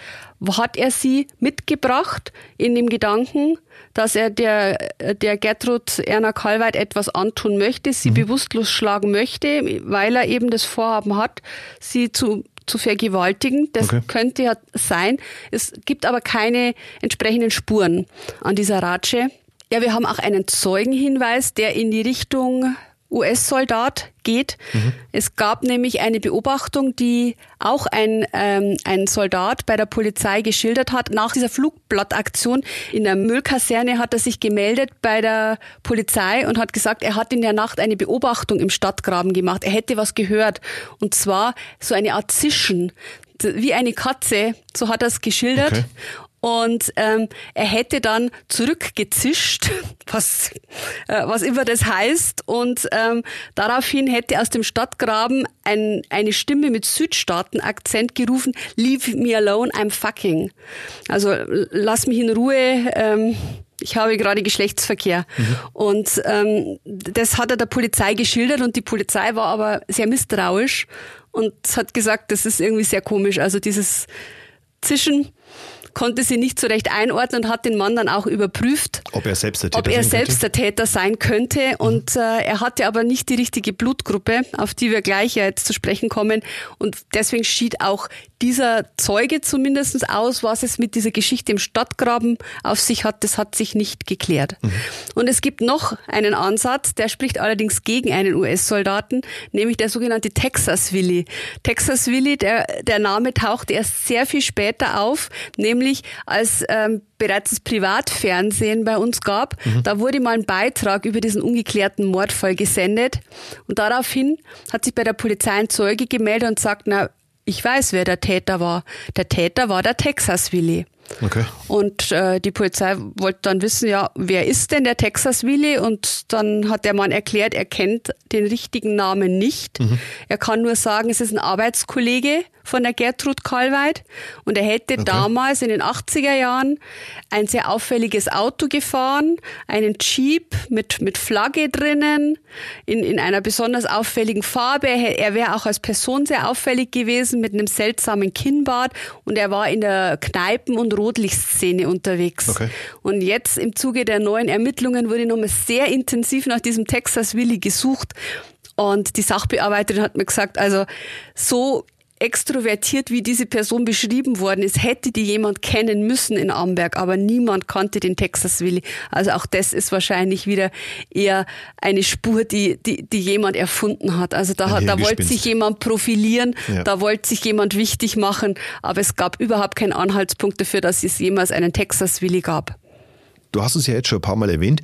hat er sie mitgebracht in dem Gedanken, dass er der, der Gertrud Erna Kalweit etwas antun möchte, sie mhm. bewusstlos schlagen möchte, weil er eben das Vorhaben hat, sie zu zu vergewaltigen. Das okay. könnte ja sein. Es gibt aber keine entsprechenden Spuren an dieser Ratsche. Ja, wir haben auch einen Zeugenhinweis, der in die Richtung US-Soldat geht. Mhm. Es gab nämlich eine Beobachtung, die auch ein, ähm, ein Soldat bei der Polizei geschildert hat. Nach dieser Flugblattaktion in der Müllkaserne hat er sich gemeldet bei der Polizei und hat gesagt, er hat in der Nacht eine Beobachtung im Stadtgraben gemacht. Er hätte was gehört. Und zwar so eine Art Zischen wie eine Katze, so hat er es geschildert. Okay. Und ähm, er hätte dann zurückgezischt, was, äh, was immer das heißt. Und ähm, daraufhin hätte aus dem Stadtgraben ein, eine Stimme mit Südstaaten-Akzent gerufen, Leave me alone, I'm fucking. Also lass mich in Ruhe. Ähm, ich habe gerade Geschlechtsverkehr. Mhm. Und ähm, das hat er der Polizei geschildert und die Polizei war aber sehr misstrauisch und hat gesagt, das ist irgendwie sehr komisch. Also dieses Zischen konnte sie nicht so recht einordnen und hat den Mann dann auch überprüft, ob er selbst der Täter, er selbst der Täter sein könnte. Mhm. Und äh, er hatte aber nicht die richtige Blutgruppe, auf die wir gleich ja jetzt zu sprechen kommen. Und deswegen schied auch dieser Zeuge zumindest aus, was es mit dieser Geschichte im Stadtgraben auf sich hat, das hat sich nicht geklärt. Mhm. Und es gibt noch einen Ansatz, der spricht allerdings gegen einen US-Soldaten, nämlich der sogenannte Texas Willy. Texas Willy, der, der Name taucht erst sehr viel später auf, nämlich nämlich als ähm, bereits das Privatfernsehen bei uns gab, mhm. da wurde mal ein Beitrag über diesen ungeklärten Mordfall gesendet und daraufhin hat sich bei der Polizei ein Zeuge gemeldet und sagt, na, ich weiß, wer der Täter war. Der Täter war der Texas Willi. Okay. Und äh, die Polizei wollte dann wissen, ja, wer ist denn der Texas Willi? Und dann hat der Mann erklärt, er kennt den richtigen Namen nicht. Mhm. Er kann nur sagen, es ist ein Arbeitskollege von der Gertrud Karlweit. Und er hätte okay. damals in den 80er Jahren ein sehr auffälliges Auto gefahren, einen Jeep mit, mit Flagge drinnen, in, in einer besonders auffälligen Farbe. Er wäre auch als Person sehr auffällig gewesen, mit einem seltsamen Kinnbart. Und er war in der Kneipen- und Rotlichtszene unterwegs. Okay. Und jetzt im Zuge der neuen Ermittlungen wurde nochmal sehr intensiv nach diesem Texas Willi gesucht. Und die Sachbearbeiterin hat mir gesagt, also so extrovertiert, wie diese Person beschrieben worden ist, hätte die jemand kennen müssen in Amberg, aber niemand kannte den Texas Willi. Also auch das ist wahrscheinlich wieder eher eine Spur, die, die, die jemand erfunden hat. Also da, da wollte sich jemand profilieren, ja. da wollte sich jemand wichtig machen, aber es gab überhaupt keinen Anhaltspunkt dafür, dass es jemals einen Texas Willi gab. Du hast es ja jetzt schon ein paar Mal erwähnt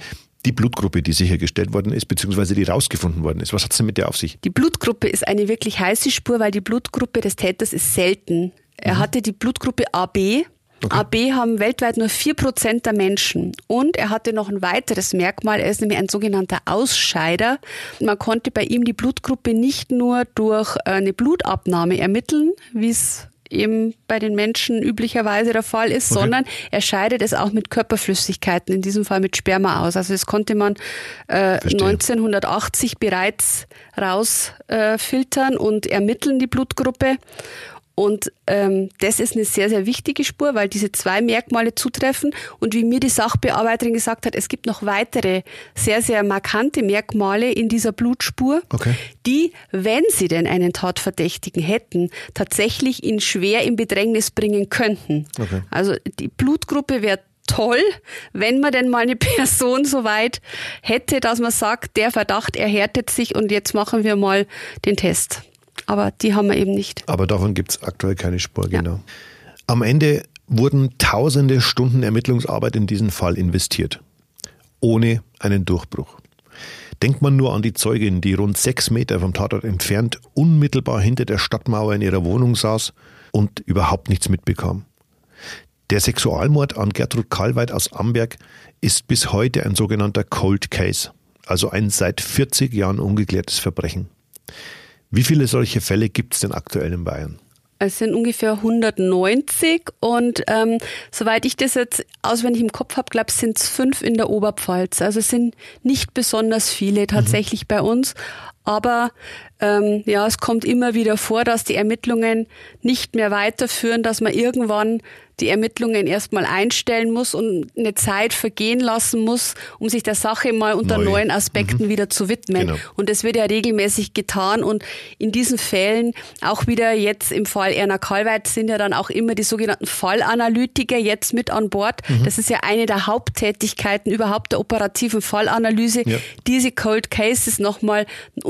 die Blutgruppe, die sichergestellt worden ist, beziehungsweise die rausgefunden worden ist. Was hat es denn mit der auf sich? Die Blutgruppe ist eine wirklich heiße Spur, weil die Blutgruppe des Täters ist selten. Er mhm. hatte die Blutgruppe AB. Okay. AB haben weltweit nur 4% der Menschen. Und er hatte noch ein weiteres Merkmal, er ist nämlich ein sogenannter Ausscheider. Man konnte bei ihm die Blutgruppe nicht nur durch eine Blutabnahme ermitteln, wie es eben bei den Menschen üblicherweise der Fall ist, okay. sondern er scheidet es auch mit Körperflüssigkeiten, in diesem Fall mit Sperma aus. Also das konnte man äh, 1980 bereits rausfiltern äh, und ermitteln, die Blutgruppe. Und ähm, das ist eine sehr, sehr wichtige Spur, weil diese zwei Merkmale zutreffen. Und wie mir die Sachbearbeiterin gesagt hat, es gibt noch weitere sehr, sehr markante Merkmale in dieser Blutspur, okay. die, wenn sie denn einen Tatverdächtigen hätten, tatsächlich ihn schwer in Bedrängnis bringen könnten. Okay. Also die Blutgruppe wäre toll, wenn man denn mal eine Person so weit hätte, dass man sagt, der Verdacht erhärtet sich und jetzt machen wir mal den Test aber die haben wir eben nicht. Aber davon gibt es aktuell keine Spur, ja. genau. Am Ende wurden tausende Stunden Ermittlungsarbeit in diesen Fall investiert, ohne einen Durchbruch. Denkt man nur an die Zeugin, die rund sechs Meter vom Tatort entfernt unmittelbar hinter der Stadtmauer in ihrer Wohnung saß und überhaupt nichts mitbekam. Der Sexualmord an Gertrud Karlweit aus Amberg ist bis heute ein sogenannter Cold Case, also ein seit 40 Jahren ungeklärtes Verbrechen. Wie viele solche Fälle gibt es denn aktuell in Bayern? Es sind ungefähr 190 und ähm, soweit ich das jetzt auswendig im Kopf habe, glaube ich, sind es fünf in der Oberpfalz. Also es sind nicht besonders viele tatsächlich mhm. bei uns. Aber ähm, ja, es kommt immer wieder vor, dass die Ermittlungen nicht mehr weiterführen, dass man irgendwann die Ermittlungen erstmal einstellen muss und eine Zeit vergehen lassen muss, um sich der Sache mal unter Neu. neuen Aspekten mhm. wieder zu widmen. Genau. Und das wird ja regelmäßig getan. Und in diesen Fällen, auch wieder jetzt im Fall Erna Kalweit, sind ja dann auch immer die sogenannten Fallanalytiker jetzt mit an Bord. Mhm. Das ist ja eine der Haupttätigkeiten überhaupt der operativen Fallanalyse, ja. diese Cold Cases nochmal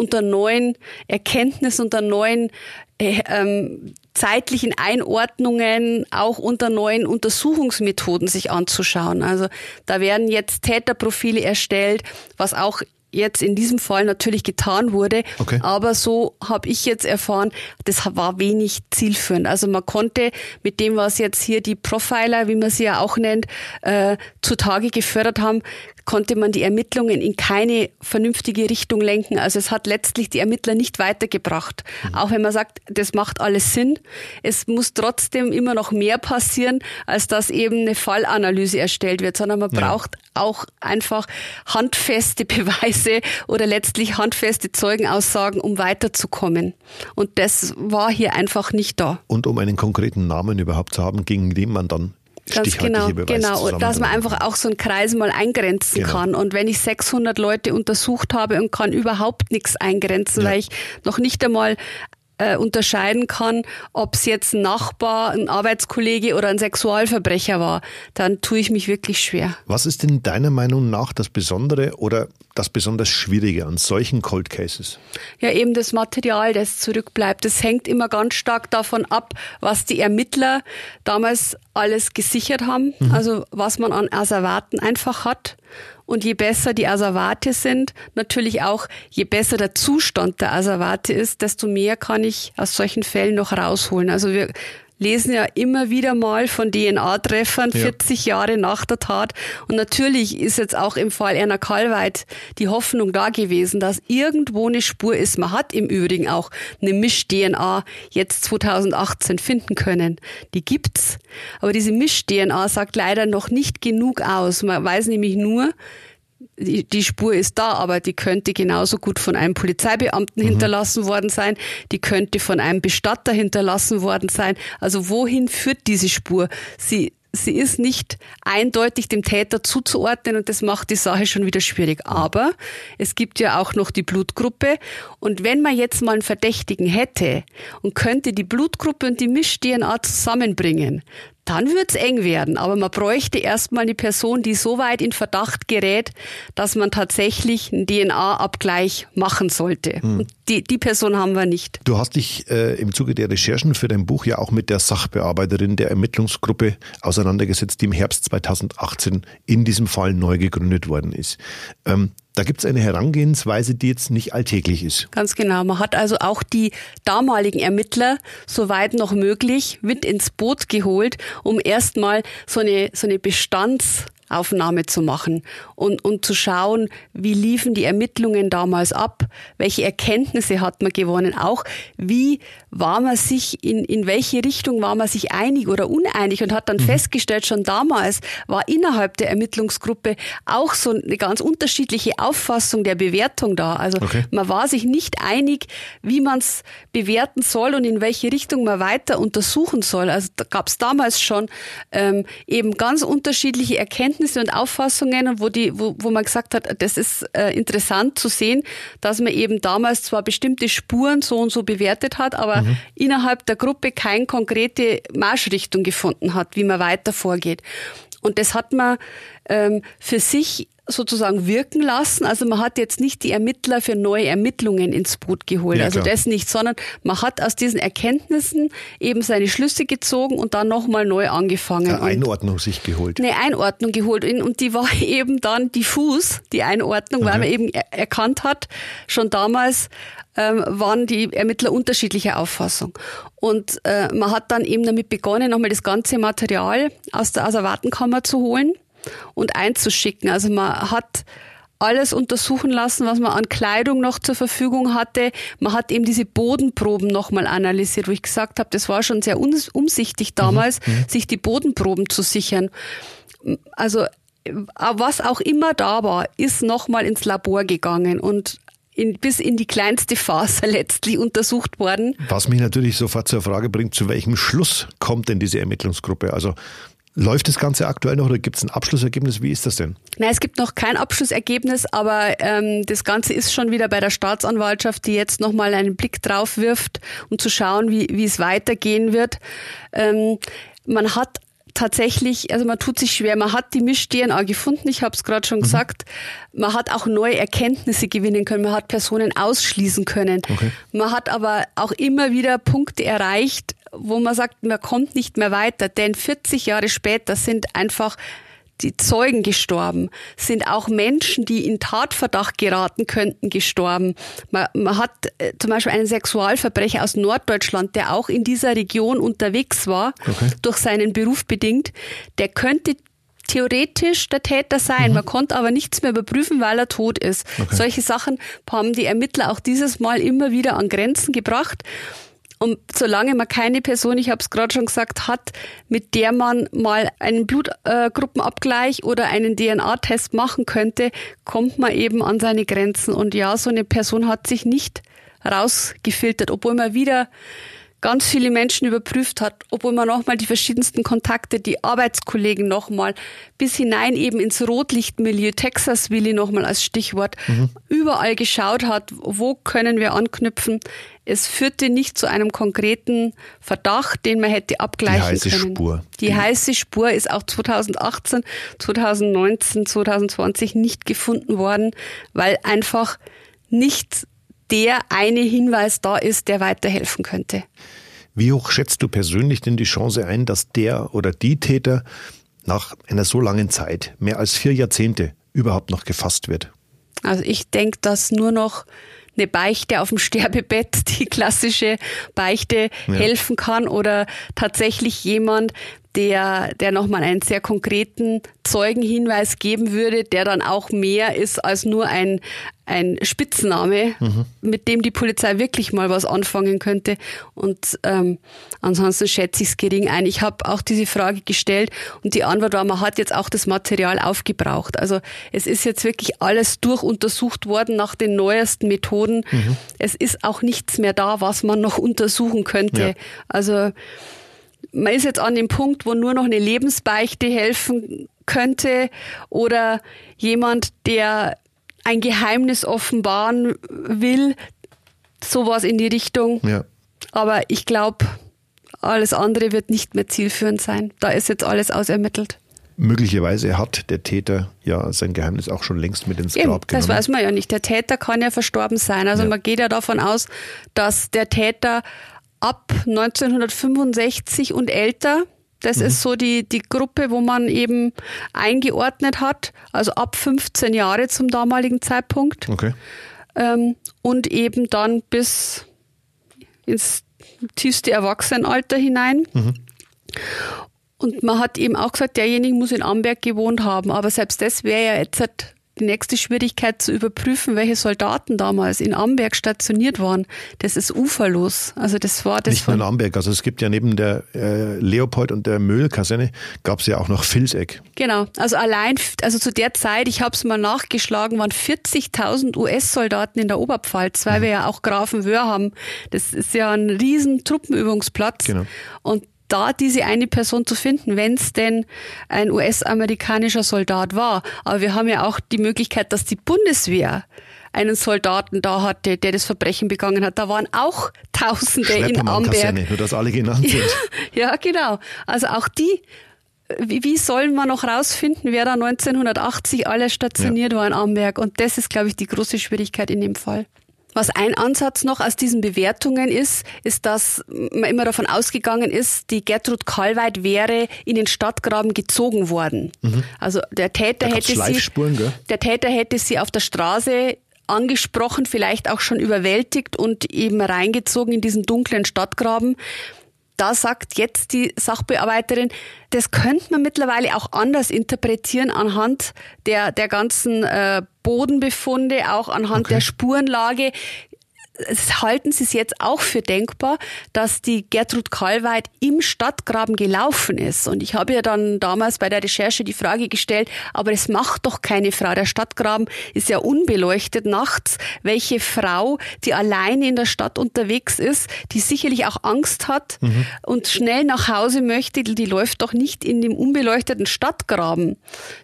unter neuen Erkenntnissen, unter neuen äh, ähm, zeitlichen Einordnungen auch unter neuen Untersuchungsmethoden sich anzuschauen. Also da werden jetzt Täterprofile erstellt, was auch jetzt in diesem Fall natürlich getan wurde. Okay. Aber so habe ich jetzt erfahren, das war wenig zielführend. Also man konnte mit dem, was jetzt hier die Profiler, wie man sie ja auch nennt, äh, zutage gefördert haben, konnte man die Ermittlungen in keine vernünftige Richtung lenken. Also es hat letztlich die Ermittler nicht weitergebracht. Mhm. Auch wenn man sagt, das macht alles Sinn. Es muss trotzdem immer noch mehr passieren, als dass eben eine Fallanalyse erstellt wird, sondern man ja. braucht auch einfach handfeste Beweise oder letztlich handfeste Zeugenaussagen, um weiterzukommen. Und das war hier einfach nicht da. Und um einen konkreten Namen überhaupt zu haben, gegen den man dann Ganz genau, genau, dass man einfach auch so einen Kreis mal eingrenzen genau. kann. Und wenn ich 600 Leute untersucht habe und kann überhaupt nichts eingrenzen, ja. weil ich noch nicht einmal äh, unterscheiden kann, ob es jetzt ein Nachbar, ein Arbeitskollege oder ein Sexualverbrecher war, dann tue ich mich wirklich schwer. Was ist denn deiner Meinung nach das Besondere oder das besonders Schwierige an solchen Cold Cases? Ja, eben das Material, das zurückbleibt. Das hängt immer ganz stark davon ab, was die Ermittler damals alles gesichert haben, mhm. also was man an Asservaten einfach hat. Und je besser die Asservate sind, natürlich auch, je besser der Zustand der Asservate ist, desto mehr kann ich aus solchen Fällen noch rausholen. Also wir lesen ja immer wieder mal von DNA-Treffern ja. 40 Jahre nach der Tat. Und natürlich ist jetzt auch im Fall Erna Kalweit die Hoffnung da gewesen, dass irgendwo eine Spur ist. Man hat im Übrigen auch eine Misch-DNA jetzt 2018 finden können. Die gibt's. Aber diese Misch-DNA sagt leider noch nicht genug aus. Man weiß nämlich nur, die, Spur ist da, aber die könnte genauso gut von einem Polizeibeamten mhm. hinterlassen worden sein, die könnte von einem Bestatter hinterlassen worden sein. Also wohin führt diese Spur? Sie, sie ist nicht eindeutig dem Täter zuzuordnen und das macht die Sache schon wieder schwierig. Aber es gibt ja auch noch die Blutgruppe und wenn man jetzt mal einen Verdächtigen hätte und könnte die Blutgruppe und die Misch-DNA zusammenbringen, dann wird's eng werden. Aber man bräuchte erstmal eine Person, die so weit in Verdacht gerät, dass man tatsächlich einen DNA-Abgleich machen sollte. Hm. Die, die Person haben wir nicht. Du hast dich äh, im Zuge der Recherchen für dein Buch ja auch mit der Sachbearbeiterin der Ermittlungsgruppe auseinandergesetzt, die im Herbst 2018 in diesem Fall neu gegründet worden ist. Ähm, da gibt es eine Herangehensweise, die jetzt nicht alltäglich ist. Ganz genau. Man hat also auch die damaligen Ermittler, soweit noch möglich, mit ins Boot geholt, um erstmal so eine, so eine Bestands- Aufnahme zu machen und, und zu schauen, wie liefen die Ermittlungen damals ab, welche Erkenntnisse hat man gewonnen, auch wie war man sich, in, in welche Richtung war man sich einig oder uneinig und hat dann mhm. festgestellt, schon damals war innerhalb der Ermittlungsgruppe auch so eine ganz unterschiedliche Auffassung der Bewertung da. Also okay. man war sich nicht einig, wie man es bewerten soll und in welche Richtung man weiter untersuchen soll. Also da gab es damals schon ähm, eben ganz unterschiedliche Erkenntnisse Erkenntnisse und Auffassungen, wo, die, wo, wo man gesagt hat, das ist äh, interessant zu sehen, dass man eben damals zwar bestimmte Spuren so und so bewertet hat, aber mhm. innerhalb der Gruppe keine konkrete Marschrichtung gefunden hat, wie man weiter vorgeht. Und das hat man ähm, für sich sozusagen wirken lassen. Also man hat jetzt nicht die Ermittler für neue Ermittlungen ins Boot geholt. Ja, also das nicht, sondern man hat aus diesen Erkenntnissen eben seine Schlüsse gezogen und dann nochmal neu angefangen. Eine Einordnung sich geholt. Eine Einordnung geholt. Und die war eben dann diffus, die Einordnung, okay. weil man eben erkannt hat, schon damals ähm, waren die Ermittler unterschiedlicher Auffassung. Und äh, man hat dann eben damit begonnen, nochmal das ganze Material aus der, aus der Wartenkammer zu holen und einzuschicken. Also man hat alles untersuchen lassen, was man an Kleidung noch zur Verfügung hatte. Man hat eben diese Bodenproben nochmal analysiert, wo ich gesagt habe, das war schon sehr umsichtig damals, mhm. mhm. sich die Bodenproben zu sichern. Also was auch immer da war, ist nochmal ins Labor gegangen und in, bis in die kleinste Faser letztlich untersucht worden. Was mich natürlich sofort zur Frage bringt, zu welchem Schluss kommt denn diese Ermittlungsgruppe? Also Läuft das Ganze aktuell noch oder gibt es ein Abschlussergebnis? Wie ist das denn? Nein, es gibt noch kein Abschlussergebnis, aber ähm, das Ganze ist schon wieder bei der Staatsanwaltschaft, die jetzt nochmal einen Blick drauf wirft, um zu schauen, wie, wie es weitergehen wird. Ähm, man hat tatsächlich, also man tut sich schwer. Man hat die Misch-DNA gefunden, ich habe es gerade schon mhm. gesagt. Man hat auch neue Erkenntnisse gewinnen können. Man hat Personen ausschließen können. Okay. Man hat aber auch immer wieder Punkte erreicht, wo man sagt, man kommt nicht mehr weiter, denn 40 Jahre später sind einfach die Zeugen gestorben, sind auch Menschen, die in Tatverdacht geraten könnten, gestorben. Man, man hat äh, zum Beispiel einen Sexualverbrecher aus Norddeutschland, der auch in dieser Region unterwegs war, okay. durch seinen Beruf bedingt, der könnte theoretisch der Täter sein. Mhm. Man konnte aber nichts mehr überprüfen, weil er tot ist. Okay. Solche Sachen haben die Ermittler auch dieses Mal immer wieder an Grenzen gebracht. Und solange man keine Person, ich habe es gerade schon gesagt, hat, mit der man mal einen Blutgruppenabgleich oder einen DNA-Test machen könnte, kommt man eben an seine Grenzen. Und ja, so eine Person hat sich nicht rausgefiltert, obwohl man wieder ganz viele Menschen überprüft hat, obwohl man nochmal die verschiedensten Kontakte, die Arbeitskollegen nochmal, bis hinein eben ins Rotlichtmilieu, Texas Willi nochmal als Stichwort, mhm. überall geschaut hat, wo können wir anknüpfen. Es führte nicht zu einem konkreten Verdacht, den man hätte abgleichen können. Die heiße können. Spur. Die, die heiße Spur ist auch 2018, 2019, 2020 nicht gefunden worden, weil einfach nicht der eine Hinweis da ist, der weiterhelfen könnte. Wie hoch schätzt du persönlich denn die Chance ein, dass der oder die Täter nach einer so langen Zeit, mehr als vier Jahrzehnte, überhaupt noch gefasst wird? Also ich denke, dass nur noch eine Beichte auf dem Sterbebett, die klassische Beichte, ja. helfen kann oder tatsächlich jemand, der, der nochmal einen sehr konkreten Zeugenhinweis geben würde, der dann auch mehr ist als nur ein, ein Spitzname, mhm. mit dem die Polizei wirklich mal was anfangen könnte. Und ähm, ansonsten schätze ich es gering ein. Ich habe auch diese Frage gestellt und die Antwort war, man hat jetzt auch das Material aufgebraucht. Also es ist jetzt wirklich alles durchuntersucht worden nach den neuesten Methoden. Mhm. Es ist auch nichts mehr da, was man noch untersuchen könnte. Ja. Also man ist jetzt an dem Punkt, wo nur noch eine Lebensbeichte helfen könnte oder jemand, der ein Geheimnis offenbaren will, sowas in die Richtung. Ja. Aber ich glaube, alles andere wird nicht mehr zielführend sein. Da ist jetzt alles ausermittelt. Möglicherweise hat der Täter ja sein Geheimnis auch schon längst mit ins Grab Eben, genommen. Das weiß man ja nicht. Der Täter kann ja verstorben sein. Also ja. man geht ja davon aus, dass der Täter ab 1965 und älter. Das mhm. ist so die, die Gruppe, wo man eben eingeordnet hat, also ab 15 Jahre zum damaligen Zeitpunkt. Okay. Ähm, und eben dann bis ins tiefste Erwachsenenalter hinein. Mhm. Und man hat eben auch gesagt, derjenige muss in Amberg gewohnt haben. Aber selbst das wäre ja jetzt die nächste Schwierigkeit zu überprüfen, welche Soldaten damals in Amberg stationiert waren. Das ist uferlos. Also das war das. Nicht nur in Amberg. Also es gibt ja neben der äh, Leopold und der Möhl-Kaserne gab es ja auch noch Vilseck. Genau. Also allein, also zu der Zeit, ich habe es mal nachgeschlagen, waren 40.000 US-Soldaten in der Oberpfalz, weil mhm. wir ja auch Grafenwöhr haben. Das ist ja ein riesen Truppenübungsplatz. Genau. Und da diese eine Person zu finden, wenn es denn ein US-amerikanischer Soldat war. Aber wir haben ja auch die Möglichkeit, dass die Bundeswehr einen Soldaten da hatte, der das Verbrechen begangen hat. Da waren auch Tausende in Amberg. Nur dass alle genannt sind. ja, genau. Also auch die wie, sollen wir noch rausfinden, wer da 1980 alle stationiert ja. war in Amberg? Und das ist, glaube ich, die große Schwierigkeit in dem Fall. Was ein Ansatz noch aus diesen Bewertungen ist, ist, dass man immer davon ausgegangen ist, die Gertrud Kalweit wäre in den Stadtgraben gezogen worden. Mhm. Also der Täter hätte sie, gell? der Täter hätte sie auf der Straße angesprochen, vielleicht auch schon überwältigt und eben reingezogen in diesen dunklen Stadtgraben da sagt jetzt die Sachbearbeiterin, das könnte man mittlerweile auch anders interpretieren anhand der, der ganzen äh, Bodenbefunde, auch anhand okay. der Spurenlage halten Sie es jetzt auch für denkbar, dass die Gertrud Kalweit im Stadtgraben gelaufen ist? Und ich habe ja dann damals bei der Recherche die Frage gestellt, aber es macht doch keine Frau. Der Stadtgraben ist ja unbeleuchtet nachts. Welche Frau, die alleine in der Stadt unterwegs ist, die sicherlich auch Angst hat mhm. und schnell nach Hause möchte, die läuft doch nicht in dem unbeleuchteten Stadtgraben,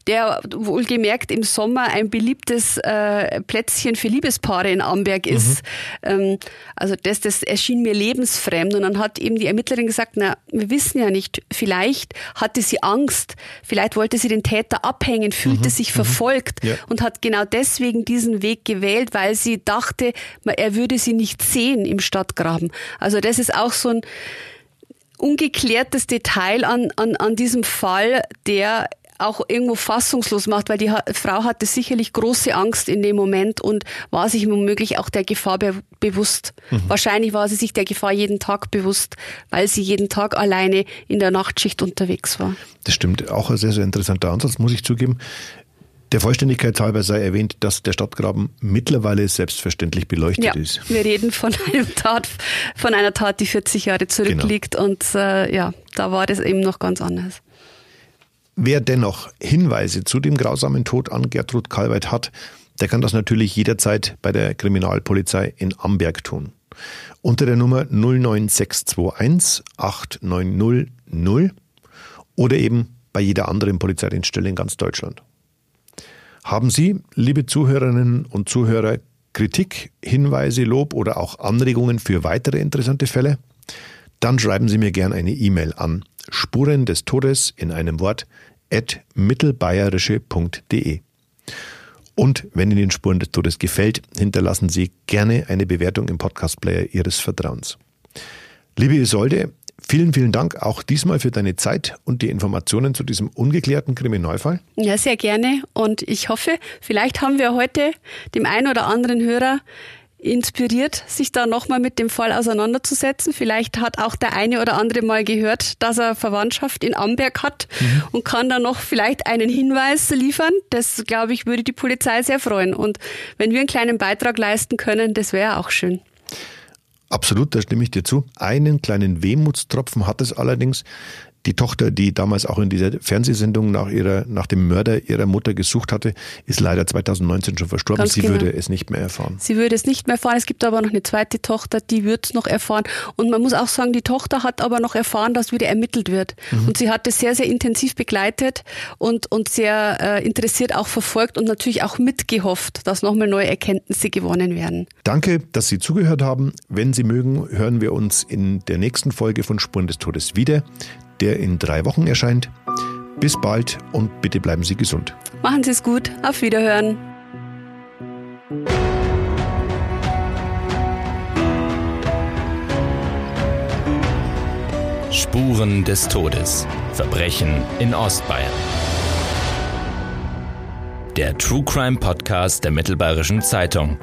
der wohlgemerkt im Sommer ein beliebtes äh, Plätzchen für Liebespaare in Amberg ist. Mhm ähm, also das, das erschien mir lebensfremd. Und dann hat eben die Ermittlerin gesagt, na, wir wissen ja nicht, vielleicht hatte sie Angst, vielleicht wollte sie den Täter abhängen, fühlte mhm. sich mhm. verfolgt ja. und hat genau deswegen diesen Weg gewählt, weil sie dachte, er würde sie nicht sehen im Stadtgraben. Also das ist auch so ein ungeklärtes Detail an, an, an diesem Fall, der auch irgendwo fassungslos macht, weil die Frau hatte sicherlich große Angst in dem Moment und war sich womöglich auch der Gefahr be bewusst. Mhm. Wahrscheinlich war sie sich der Gefahr jeden Tag bewusst, weil sie jeden Tag alleine in der Nachtschicht unterwegs war. Das stimmt, auch ein sehr, sehr interessanter Ansatz, muss ich zugeben. Der Vollständigkeit halber sei erwähnt, dass der Stadtgraben mittlerweile selbstverständlich beleuchtet ja, ist. Wir reden von einem Tat, von einer Tat, die 40 Jahre zurückliegt genau. und äh, ja, da war das eben noch ganz anders. Wer dennoch Hinweise zu dem grausamen Tod an Gertrud Kalweit hat, der kann das natürlich jederzeit bei der Kriminalpolizei in Amberg tun. unter der Nummer 09621 8900 oder eben bei jeder anderen Polizeidienststelle in ganz Deutschland. Haben Sie, liebe Zuhörerinnen und Zuhörer, Kritik, Hinweise, Lob oder auch Anregungen für weitere interessante Fälle? Dann schreiben Sie mir gerne eine E-Mail an Spuren des Todes in einem Wort at mittelbayerische.de. Und wenn Ihnen Spuren des Todes gefällt, hinterlassen Sie gerne eine Bewertung im Podcast-Player Ihres Vertrauens. Liebe Isolde, vielen, vielen Dank auch diesmal für deine Zeit und die Informationen zu diesem ungeklärten Kriminalfall. Ja, sehr gerne. Und ich hoffe, vielleicht haben wir heute dem einen oder anderen Hörer inspiriert, sich da nochmal mit dem Fall auseinanderzusetzen. Vielleicht hat auch der eine oder andere mal gehört, dass er Verwandtschaft in Amberg hat mhm. und kann da noch vielleicht einen Hinweis liefern. Das, glaube ich, würde die Polizei sehr freuen. Und wenn wir einen kleinen Beitrag leisten können, das wäre auch schön. Absolut, da stimme ich dir zu. Einen kleinen Wehmutstropfen hat es allerdings die Tochter, die damals auch in dieser Fernsehsendung nach ihrer, nach dem Mörder ihrer Mutter gesucht hatte, ist leider 2019 schon verstorben. Ganz Sie genau. würde es nicht mehr erfahren. Sie würde es nicht mehr erfahren. Es gibt aber noch eine zweite Tochter, die wird es noch erfahren. Und man muss auch sagen, die Tochter hat aber noch erfahren, dass wieder ermittelt wird. Mhm. Und sie hat es sehr, sehr intensiv begleitet und, und sehr äh, interessiert auch verfolgt und natürlich auch mitgehofft, dass nochmal neue Erkenntnisse gewonnen werden. Danke, dass Sie zugehört haben. Wenn Sie mögen, hören wir uns in der nächsten Folge von Spuren des Todes wieder der in drei Wochen erscheint. Bis bald und bitte bleiben Sie gesund. Machen Sie es gut. Auf Wiederhören. Spuren des Todes. Verbrechen in Ostbayern. Der True Crime Podcast der Mittelbayerischen Zeitung.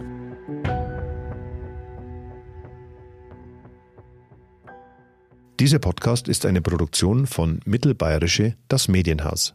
Dieser Podcast ist eine Produktion von Mittelbayerische Das Medienhaus.